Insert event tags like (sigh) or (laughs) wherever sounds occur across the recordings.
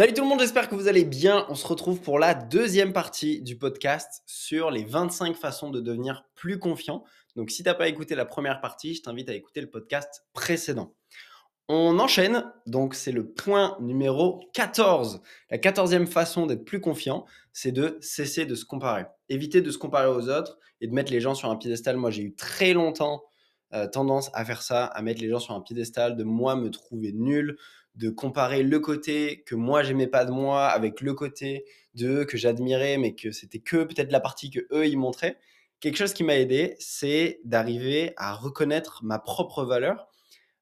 Salut tout le monde, j'espère que vous allez bien. On se retrouve pour la deuxième partie du podcast sur les 25 façons de devenir plus confiant. Donc si tu n'as pas écouté la première partie, je t'invite à écouter le podcast précédent. On enchaîne, donc c'est le point numéro 14. La quatorzième façon d'être plus confiant, c'est de cesser de se comparer. Éviter de se comparer aux autres et de mettre les gens sur un piédestal. Moi, j'ai eu très longtemps euh, tendance à faire ça, à mettre les gens sur un piédestal, de moi me trouver nul, de comparer le côté que moi j'aimais pas de moi avec le côté de eux que j'admirais, mais que c'était que peut-être la partie que eux ils montraient. Quelque chose qui m'a aidé, c'est d'arriver à reconnaître ma propre valeur,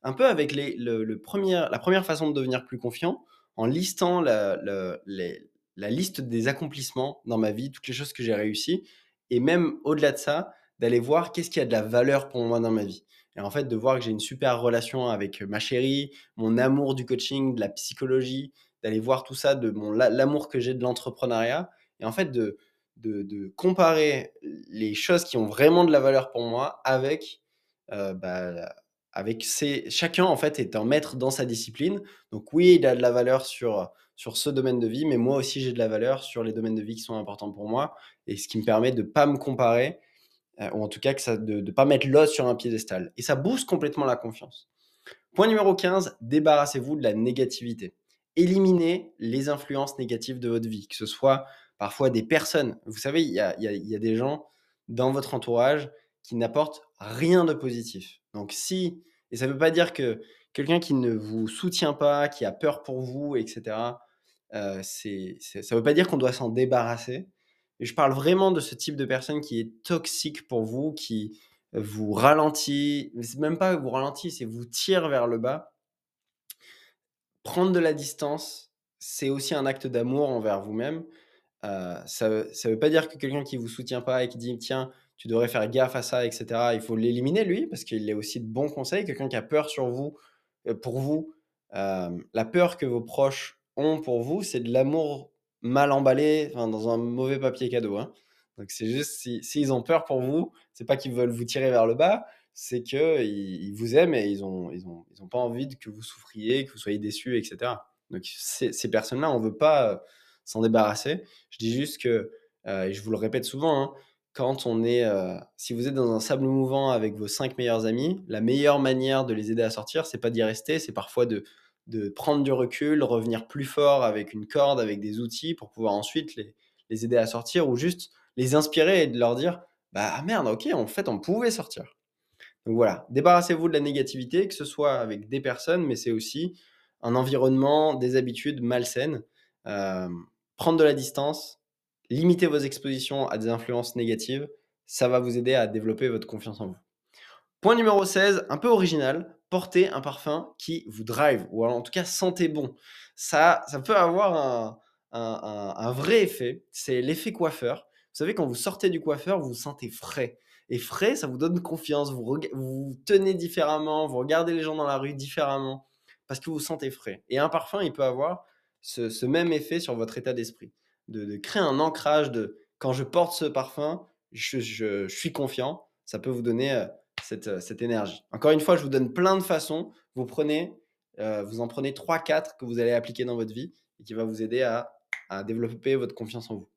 un peu avec les, le, premier, la première façon de devenir plus confiant, en listant la, la liste des accomplissements dans ma vie, toutes les choses que j'ai réussies, et même au-delà de ça, d'aller voir qu'est-ce qui a de la valeur pour moi dans ma vie. Et en fait, de voir que j'ai une super relation avec ma chérie, mon amour du coaching, de la psychologie, d'aller voir tout ça, de mon l'amour que j'ai de l'entrepreneuriat. Et en fait, de, de, comparer les choses qui ont vraiment de la valeur pour moi avec, euh, bah, avec ces, chacun en fait étant maître dans sa discipline. Donc oui, il a de la valeur sur, sur ce domaine de vie, mais moi aussi j'ai de la valeur sur les domaines de vie qui sont importants pour moi. Et ce qui me permet de ne pas me comparer euh, ou en tout cas que ça, de ne pas mettre l'os sur un piédestal. Et ça booste complètement la confiance. Point numéro 15, débarrassez-vous de la négativité. Éliminez les influences négatives de votre vie, que ce soit parfois des personnes. Vous savez, il y a, y a, des gens dans votre entourage qui n'apportent rien de positif. Donc si, et ça ne veut pas dire que quelqu'un qui ne vous soutient pas, qui a peur pour vous, etc., euh, ça ne veut pas dire qu'on doit s'en débarrasser, et je parle vraiment de ce type de personne qui est toxique pour vous, qui vous ralentit, même pas vous ralentit, c'est vous tire vers le bas. Prendre de la distance, c'est aussi un acte d'amour envers vous-même. Euh, ça ne veut pas dire que quelqu'un qui vous soutient pas et qui dit tiens, tu devrais faire gaffe à ça, etc., il faut l'éliminer lui, parce qu'il est aussi de bons conseils. Quelqu'un qui a peur sur vous, euh, pour vous, euh, la peur que vos proches ont pour vous, c'est de l'amour mal emballé, dans un mauvais papier cadeau. Hein. Donc c'est juste s'ils si, ont peur pour vous, c'est pas qu'ils veulent vous tirer vers le bas, c'est qu'ils ils vous aiment et ils ont, ils ont, ils ont pas envie que vous souffriez, que vous soyez déçus, etc. Donc ces personnes-là, on veut pas euh, s'en débarrasser. Je dis juste que, euh, et je vous le répète souvent, hein, quand on est, euh, si vous êtes dans un sable mouvant avec vos cinq meilleurs amis, la meilleure manière de les aider à sortir, c'est pas d'y rester, c'est parfois de de prendre du recul, revenir plus fort avec une corde, avec des outils pour pouvoir ensuite les, aider à sortir ou juste les inspirer et de leur dire bah ah merde, ok, en fait, on pouvait sortir. Donc voilà, débarrassez-vous de la négativité, que ce soit avec des personnes, mais c'est aussi un environnement, des habitudes malsaines. Euh, prendre de la distance, limiter vos expositions à des influences négatives, ça va vous aider à développer votre confiance en vous. Point numéro 16, un peu original, portez un parfum qui vous drive, ou en tout cas sentez bon. Ça, ça peut avoir un, vrai effet, c'est l'effet coiffeur. Vous savez, quand vous sortez du coiffeur, vous vous sentez frais. Et frais, ça vous donne confiance, vous vous tenez différemment, vous regardez les gens dans la rue différemment, parce que vous vous sentez frais. Et un parfum, il peut avoir ce, même effet sur votre état d'esprit, de, créer un ancrage de quand je porte ce parfum, je suis confiant. Ça peut vous donner euh, cette, énergie. Encore une fois, je vous donne plein de façons. Vous prenez, euh, vous en prenez 3-4 que vous allez appliquer dans votre vie et qui va vous aider à, développer votre confiance en vous.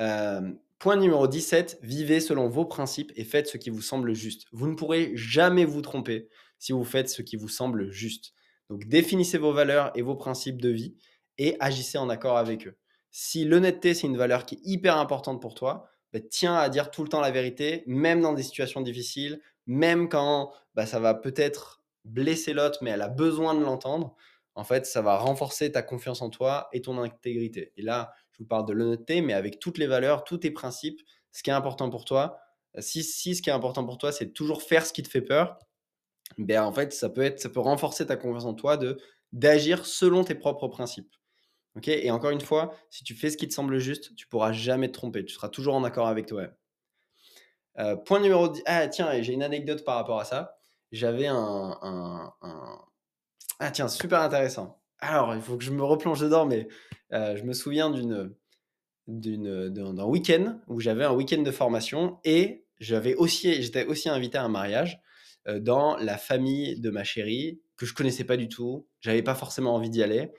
Euh, point numéro 17, vivez selon vos principes et faites ce qui vous semble juste. Vous ne pourrez jamais vous tromper si vous faites ce qui vous semble juste. Donc définissez vos valeurs et vos principes de vie et agissez en accord avec eux. Si l'honnêteté, c'est une valeur qui est hyper importante pour toi, bah, tiens à dire tout le temps la vérité, même dans des situations difficiles, même quand bah, ça va peut-être blesser l'autre, mais elle a besoin de l'entendre. En fait, ça va renforcer ta confiance en toi et ton intégrité. Et là, je vous parle de l'honnêteté, mais avec toutes les valeurs, tous tes principes, ce qui est important pour toi. Si, si ce qui est important pour toi, c'est toujours faire ce qui te fait peur, ben en fait, ça peut, être, ça peut renforcer ta confiance en toi d'agir selon tes propres principes. Et encore une fois, si tu fais ce qui te semble juste, tu pourras jamais te tromper. Tu seras toujours en accord avec toi-même. Euh, point numéro 10. Ah, tiens, j'ai une anecdote par rapport à ça. J'avais un, Ah, tiens, super intéressant. Alors, il faut que je me replonge dedans, mais euh, je me souviens d'une, d'un week-end où j'avais un week-end de formation et j'avais aussi, j'étais aussi invité à un mariage euh, dans la famille de ma chérie que je connaissais pas du tout. J'avais pas forcément envie d'y aller.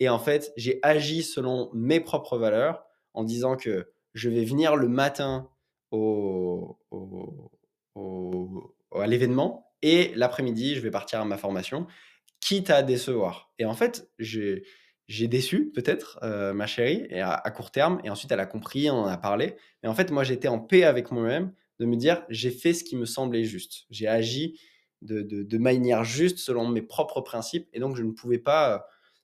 Et en fait, j'ai agi selon mes propres valeurs en disant que je vais venir le matin au, à l'événement et l'après-midi, je vais partir à ma formation, quitte à décevoir. Et en fait, j'ai déçu peut-être euh, ma chérie à, court terme, et ensuite elle a compris, on en a parlé. Et en fait, moi, j'étais en paix avec moi-même de me dire, j'ai fait ce qui me semblait juste. J'ai agi de, de, manière juste selon mes propres principes, et donc je ne pouvais pas euh,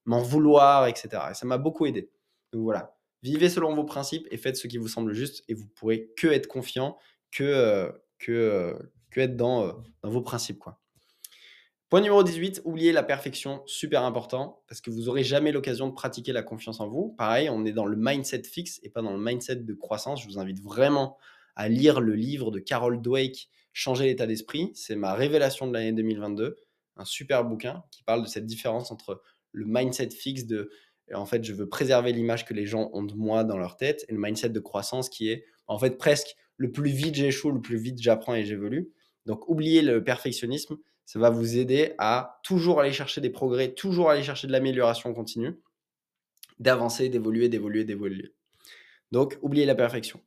m'en vouloir, etc. Et ça m'a beaucoup aidé. Donc voilà, vivez selon vos principes et faites ce qui vous semble juste, et vous pourrez que être confiant, que, euh, que, que être dans, dans vos principes. quoi. Point numéro 18, oubliez la perfection, super important, parce que vous n'aurez jamais l'occasion de pratiquer la confiance en vous. Pareil, on est dans le mindset fixe et pas dans le mindset de croissance. Je vous invite vraiment à lire le livre de Carol Dweck, Changer l'état d'esprit. C'est ma révélation de l'année 2022, un super bouquin qui parle de cette différence entre le mindset fixe de en fait, je veux préserver l'image que les gens ont de moi dans leur tête et le mindset de croissance qui est en fait presque le plus vite j'échoue, le plus vite j'apprends et j'évolue. Donc, oubliez le perfectionnisme ça va vous aider à toujours aller chercher des progrès, toujours aller chercher de l'amélioration continue, d'avancer, d'évoluer, d'évoluer, d'évoluer. Donc, oubliez la perfection.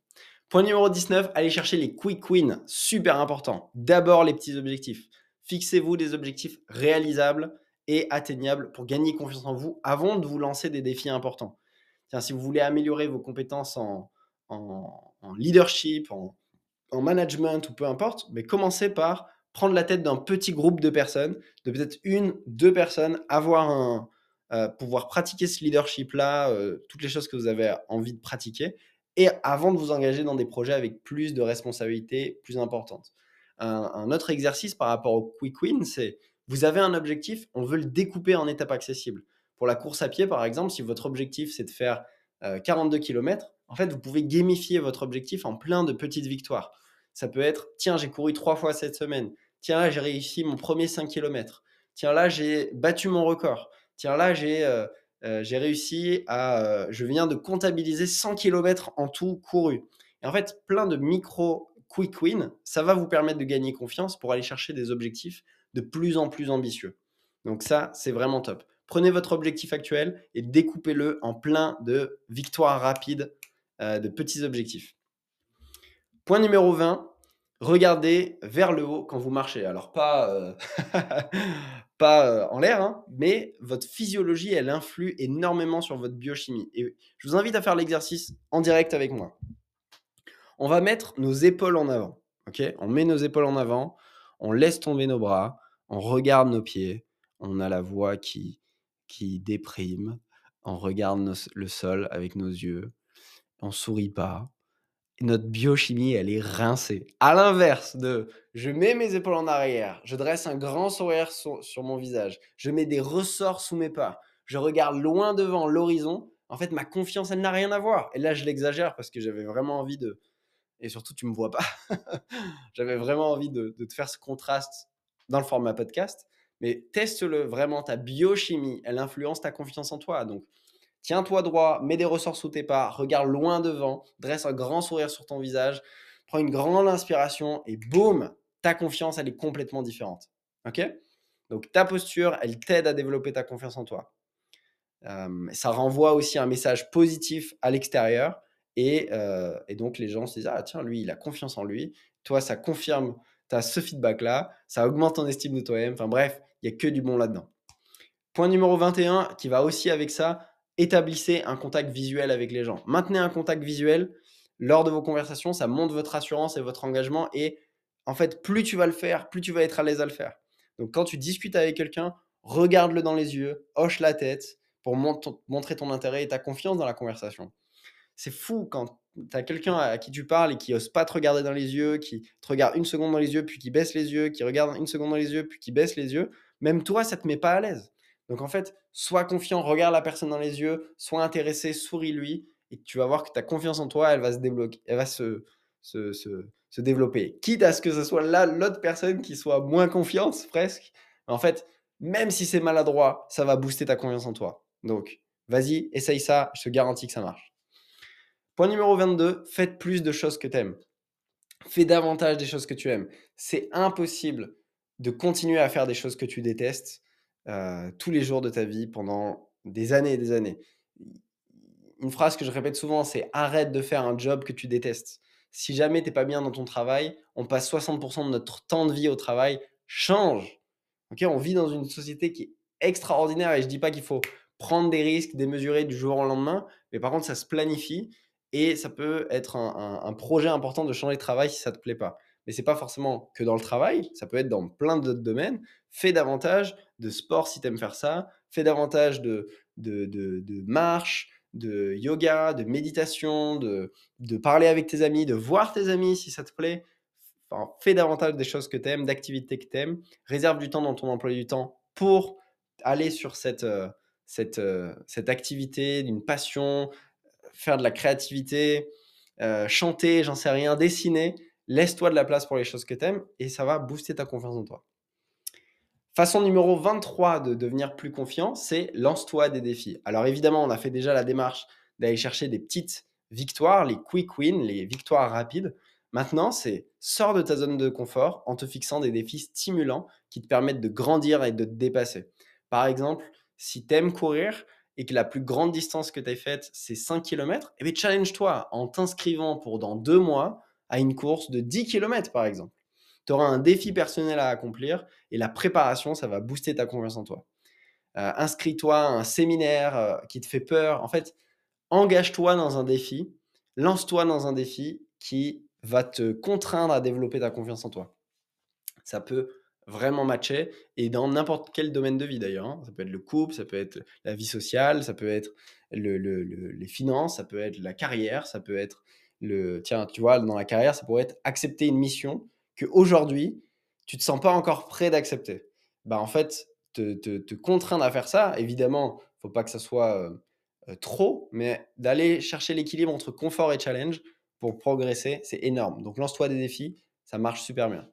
Point numéro 19, allez chercher les quick wins, super important. D'abord les petits objectifs. Fixez-vous des objectifs réalisables et atteignables pour gagner confiance en vous avant de vous lancer des défis importants. Si vous voulez améliorer vos compétences en, leadership, en, en, management ou peu importe, mais commencez par prendre la tête d'un petit groupe de personnes, de peut-être une, deux personnes, avoir un, euh, pouvoir pratiquer ce leadership-là, euh, toutes les choses que vous avez envie de pratiquer, et avant de vous engager dans des projets avec plus de responsabilités plus importantes. Un, autre exercice par rapport au quick win, c'est vous avez un objectif, on veut le découper en étapes accessibles. Pour la course à pied, par exemple, si votre objectif c'est de faire 42 euh, km, en fait, vous pouvez gamifier votre objectif en plein de petites victoires. Ça peut être, tiens, j'ai couru trois fois cette semaine. Tiens, là, j'ai réussi mon premier 5 km. Tiens, là, j'ai battu mon record. Tiens, là, j'ai euh, euh, réussi à. Euh, je viens de comptabiliser 100 km en tout couru. Et en fait, plein de micro quick wins, ça va vous permettre de gagner confiance pour aller chercher des objectifs de plus en plus ambitieux. Donc, ça, c'est vraiment top. Prenez votre objectif actuel et découpez-le en plein de victoires rapides, de petits objectifs. Point numéro 20, regardez vers le haut quand vous marchez. Alors pas, euh, (laughs) euh, en l'air, hein, mais votre physiologie, elle influe énormément sur votre biochimie. Et je vous invite à faire l'exercice en direct avec moi. On va mettre nos épaules en avant. ok? On met nos épaules en avant, on laisse tomber nos bras, on regarde nos pieds, on a la voix qui, qui déprime, on regarde le sol avec nos yeux, on sourit pas, notre biochimie, elle est rincée. À l'inverse de je mets mes épaules en arrière, je dresse un grand sourire sur, mon visage, je mets des ressorts sous mes pas, je regarde loin devant l'horizon. En fait, ma confiance, elle n'a rien à voir. Et là, je l'exagère parce que j'avais vraiment envie de. Et surtout, tu me vois pas. (laughs) j'avais vraiment envie de, de te faire ce contraste dans le format podcast. Mais teste-le vraiment. Ta biochimie, elle influence ta confiance en toi. Donc, Tiens-toi droit, mets des ressorts sous tes pas, regarde loin devant, dresse un grand sourire sur ton visage, prends une grande inspiration et boum, ta confiance, elle est complètement différente. Ok? Donc ta posture, elle t'aide à développer ta confiance en toi. Euh, ça renvoie aussi un message positif à l'extérieur et, euh, et, donc les gens se disent ah tiens lui il a confiance en lui. Toi ça confirme, tu as ce feedback là, ça augmente ton estime de toi-même. Enfin bref, il y a que du bon là-dedans. Point numéro 21 qui va aussi avec ça, établissez un contact visuel avec les gens. Maintenez un contact visuel lors de vos conversations, ça montre votre assurance et votre engagement. Et en fait, plus tu vas le faire, plus tu vas être à l'aise à le faire. Donc quand tu discutes avec quelqu'un, regarde-le dans les yeux, hoche la tête pour montrer ton intérêt et ta confiance dans la conversation. C'est fou quand tu as quelqu'un à qui tu parles et qui ose pas te regarder dans les yeux, qui te regarde une seconde dans les yeux, puis qui baisse les yeux, qui regarde une seconde dans les yeux, puis qui baisse les yeux. Même toi, ça te met pas à l'aise. Donc en fait, sois confiant, regarde la personne dans les yeux, sois intéressé, souris-lui, et tu vas voir que ta confiance en toi, elle va se débloquer, elle va se, se, se, développer. Quitte à ce que ce soit là l'autre personne qui soit moins confiante, presque. En fait, même si c'est maladroit, ça va booster ta confiance en toi. Donc, vas-y, essaye ça, je te garantis que ça marche. Point numéro 22, faites plus de choses que tu aimes. Fais davantage des choses que tu aimes. C'est impossible de continuer à faire des choses que tu détestes euh, tous les jours de ta vie pendant des années et des années. Une phrase que je répète souvent, c'est arrête de faire un job que tu détestes. Si jamais tu n'es pas bien dans ton travail, on passe 60% de notre temps de vie au travail, change. Ok, on vit dans une société qui est extraordinaire et je dis pas qu'il faut prendre des risques démesurés du jour au lendemain, mais par contre, ça se planifie et ça peut être un, projet important de changer de travail si ça ne te plaît pas. Mais c'est pas forcément que dans le travail, ça peut être dans plein d'autres domaines. Fais davantage de sport si tu aimes faire ça, fais davantage de, de, de, marche, de yoga, de méditation, de, de parler avec tes amis, de voir tes amis si ça te plaît. Enfin, fais davantage des choses que tu aimes, d'activités que tu aimes. Réserve du temps dans ton emploi du temps pour aller sur cette, euh, cette, euh, cette activité d'une passion, faire de la créativité, euh, chanter, j'en sais rien, dessiner. Laisse-toi de la place pour les choses que tu aimes et ça va booster ta confiance en toi. Façon numéro 23 de devenir plus confiant, c'est lance-toi des défis. Alors évidemment, on a fait déjà la démarche d'aller chercher des petites victoires, les quick wins, les victoires rapides. Maintenant, c'est sors de ta zone de confort en te fixant des défis stimulants qui te permettent de grandir et de te dépasser. Par exemple, si tu aimes courir, et que la plus grande distance que tu as faite, c'est 5 km, eh bien, challenge-toi en t'inscrivant pour dans deux mois à une course de 10 km, par exemple. Tu auras un défi personnel à accomplir et la préparation, ça va booster ta confiance en toi. Euh, inscris-toi à un séminaire euh, qui te fait peur. En fait, engage-toi dans un défi, lance-toi dans un défi qui va te contraindre à développer ta confiance en toi. Ça peut vraiment matcher et dans n'importe quel domaine de vie d'ailleurs. Hein. Ça peut être le couple, ça peut être la vie sociale, ça peut être le, les finances, ça peut être la carrière, ça peut être le. Tiens, tu vois, dans la carrière, ça pourrait être accepter une mission que aujourd'hui tu te sens pas encore prêt d'accepter. Bah en fait, te, te, contraindre à faire ça, évidemment, faut pas que ça soit euh, euh, trop, mais d'aller chercher l'équilibre entre confort et challenge pour progresser, c'est énorme. Donc lance-toi des défis, ça marche super bien.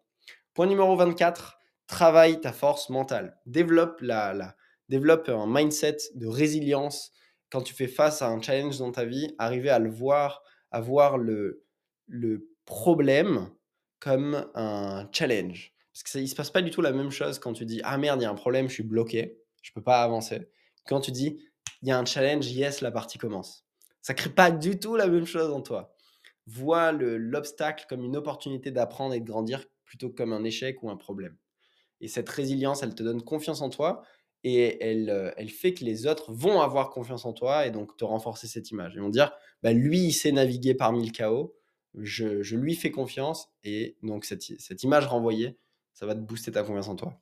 Point numéro 24, travaille ta force mentale. Développe, un mindset de résilience quand tu fais face à un challenge dans ta vie, arriver à le voir, à voir le, problème comme un challenge. Parce que ne se passe pas du tout la même chose quand tu dis Ah merde, il y a un problème, je suis bloqué, je peux pas avancer. Quand tu dis Il y a un challenge, yes, la partie commence. Ça crée pas du tout la même chose en toi. Vois l'obstacle comme une opportunité d'apprendre et de grandir plutôt que comme un échec ou un problème. Et cette résilience, elle te donne confiance en toi et elle, euh, elle fait que les autres vont avoir confiance en toi et donc te renforcer cette image. Ils vont dire, bah, lui, il sait naviguer parmi le chaos, je, je lui fais confiance et donc cette, cette, image renvoyée, ça va te booster ta confiance en toi.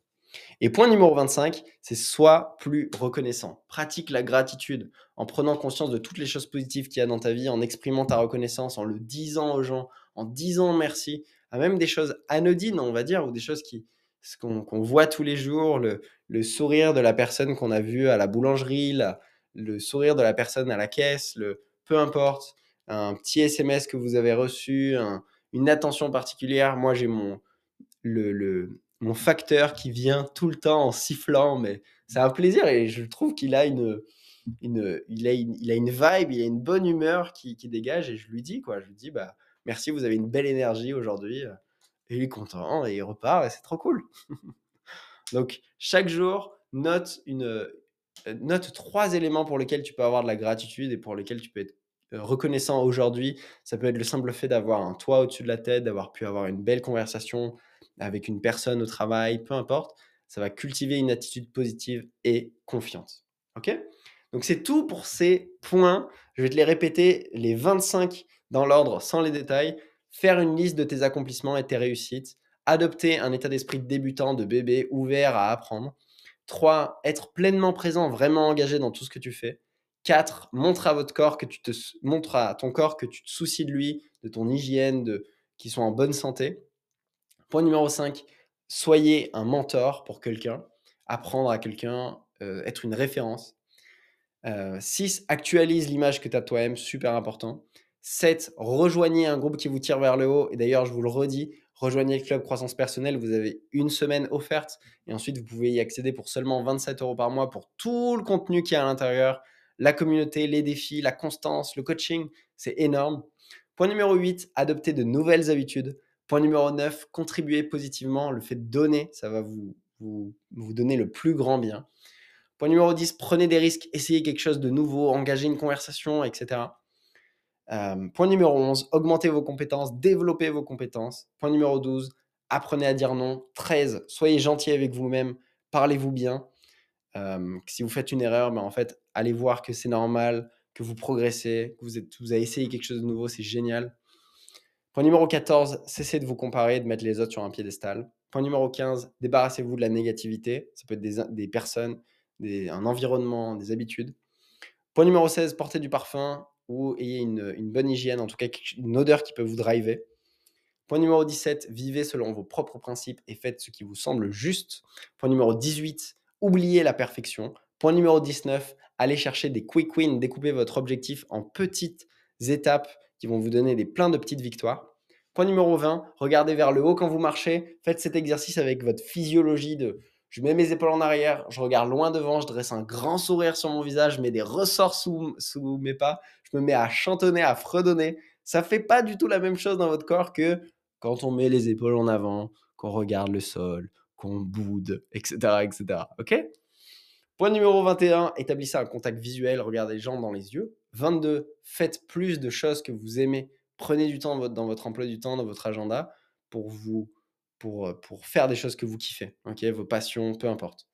Et point numéro 25, c'est sois plus reconnaissant. Pratique la gratitude en prenant conscience de toutes les choses positives qu'il y a dans ta vie, en exprimant ta reconnaissance, en le disant aux gens, en disant merci, à même des choses anodines, on va dire, ou des choses qui, ce qu'on voit tous les jours, le, sourire de la personne qu'on a vue à la boulangerie, le sourire de la personne à la caisse, le, peu importe, un petit SMS que vous avez reçu, une attention particulière. Moi, j'ai mon, le, mon facteur qui vient tout le temps en sifflant, mais c'est un plaisir et je trouve qu'il a une, une, il a il a une vibe, il a une bonne humeur qui, qui, dégage et je lui dis quoi, je lui dis bah merci, vous avez une belle énergie aujourd'hui et il est content et il repart et c'est trop cool. (laughs) Donc chaque jour, note, une, euh, note trois éléments pour lesquels tu peux avoir de la gratitude et pour lesquels tu peux être euh, reconnaissant aujourd'hui. Ça peut être le simple fait d'avoir un toit au-dessus de la tête, d'avoir pu avoir une belle conversation avec une personne au travail, peu importe. Ça va cultiver une attitude positive et confiante. OK? Donc c'est tout pour ces points. Je vais te les répéter, les 25 dans l'ordre sans les détails faire une liste de tes accomplissements et tes réussites, adopter un état d'esprit de débutant, de bébé, ouvert à apprendre. 3. Être pleinement présent, vraiment engagé dans tout ce que tu fais. 4. Montre à votre corps que tu te montre à ton corps que tu te soucies de lui, de ton hygiène, de qu'il soit en bonne santé. Point numéro 5. Soyez un mentor pour quelqu'un. Apprendre à quelqu'un euh, être une référence. 6. Actualise l'image que tu as de toi-même, super important. 7. Rejoignez un groupe qui vous tire vers le haut. Et d'ailleurs, je vous le redis, rejoignez le club croissance personnelle. Vous avez une semaine offerte. Et ensuite, vous pouvez y accéder pour seulement 27 euros par mois pour tout le contenu qui est à l'intérieur. La communauté, les défis, la constance, le coaching. C'est énorme. Point numéro 8, adoptez de nouvelles habitudes. Point numéro 9, contribuez positivement. Le fait de donner, ça va vous, vous, vous donner le plus grand bien. Point numéro 10, prenez des risques, essayez quelque chose de nouveau, engagez une conversation, etc. Euh, point numéro 11, augmentez vos compétences, développez vos compétences. Point numéro 12, apprenez à dire non. 13, soyez gentil avec vous-même, parlez-vous bien. Euh, si vous faites une erreur, ben en fait, allez voir que c'est normal, que vous progressez, que vous, êtes, vous avez essayé quelque chose de nouveau, c'est génial. Point numéro 14, cessez de vous comparer, de mettre les autres sur un piédestal. Point numéro 15, débarrassez-vous de la négativité. Ça peut être des, personnes, un environnement, des habitudes. Point numéro 16, portez du parfum ou ayez une, bonne hygiène, en tout cas une odeur qui peut vous driver. Point numéro 17, vivez selon vos propres principes et faites ce qui vous semble juste. Point numéro 18, oubliez la perfection. Point numéro 19, allez chercher des quick wins, découpez votre objectif en petites étapes qui vont vous donner des, plein de petites victoires. Point numéro 20, regardez vers le haut quand vous marchez. Faites cet exercice avec votre physiologie de je mets mes épaules en arrière, je regarde loin devant, je dresse un grand sourire sur mon visage, je mets des ressorts sous, mes pas, je me mets à chantonner, à fredonner. Ça fait pas du tout la même chose dans votre corps que quand on met les épaules en avant, qu'on regarde le sol, qu'on boude, etc. etc. Ok? Point numéro 21, établissez un contact visuel, regardez les gens dans les yeux. 22, faites plus de choses que vous aimez. Prenez du temps dans votre emploi du temps, dans votre agenda, pour vous pour, pour faire des choses que vous kiffez, vos passions, peu importe.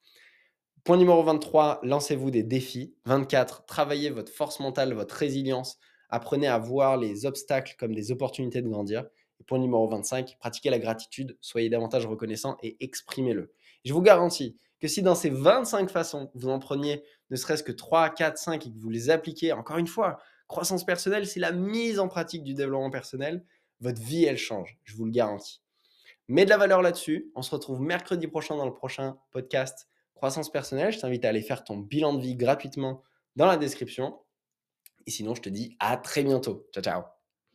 Point numéro 23, lancez-vous des défis. 24, travaillez votre force mentale, votre résilience. Apprenez à voir les obstacles comme des opportunités de grandir. Point numéro 25, pratiquez la gratitude, soyez davantage reconnaissant et exprimez-le. Je vous garantis que si dans ces 25 façons, vous en preniez ne serait-ce que 3, 4, 5 et que vous les appliquez, encore une fois, croissance personnelle, c'est la mise en pratique du développement personnel, votre vie, elle change, je vous le garantis. Mets de la valeur là-dessus. On se retrouve mercredi prochain dans le prochain podcast Croissance personnelle. Je t'invite à aller faire ton bilan de vie gratuitement dans la description. Et sinon, je te dis à très bientôt. Ciao, ciao.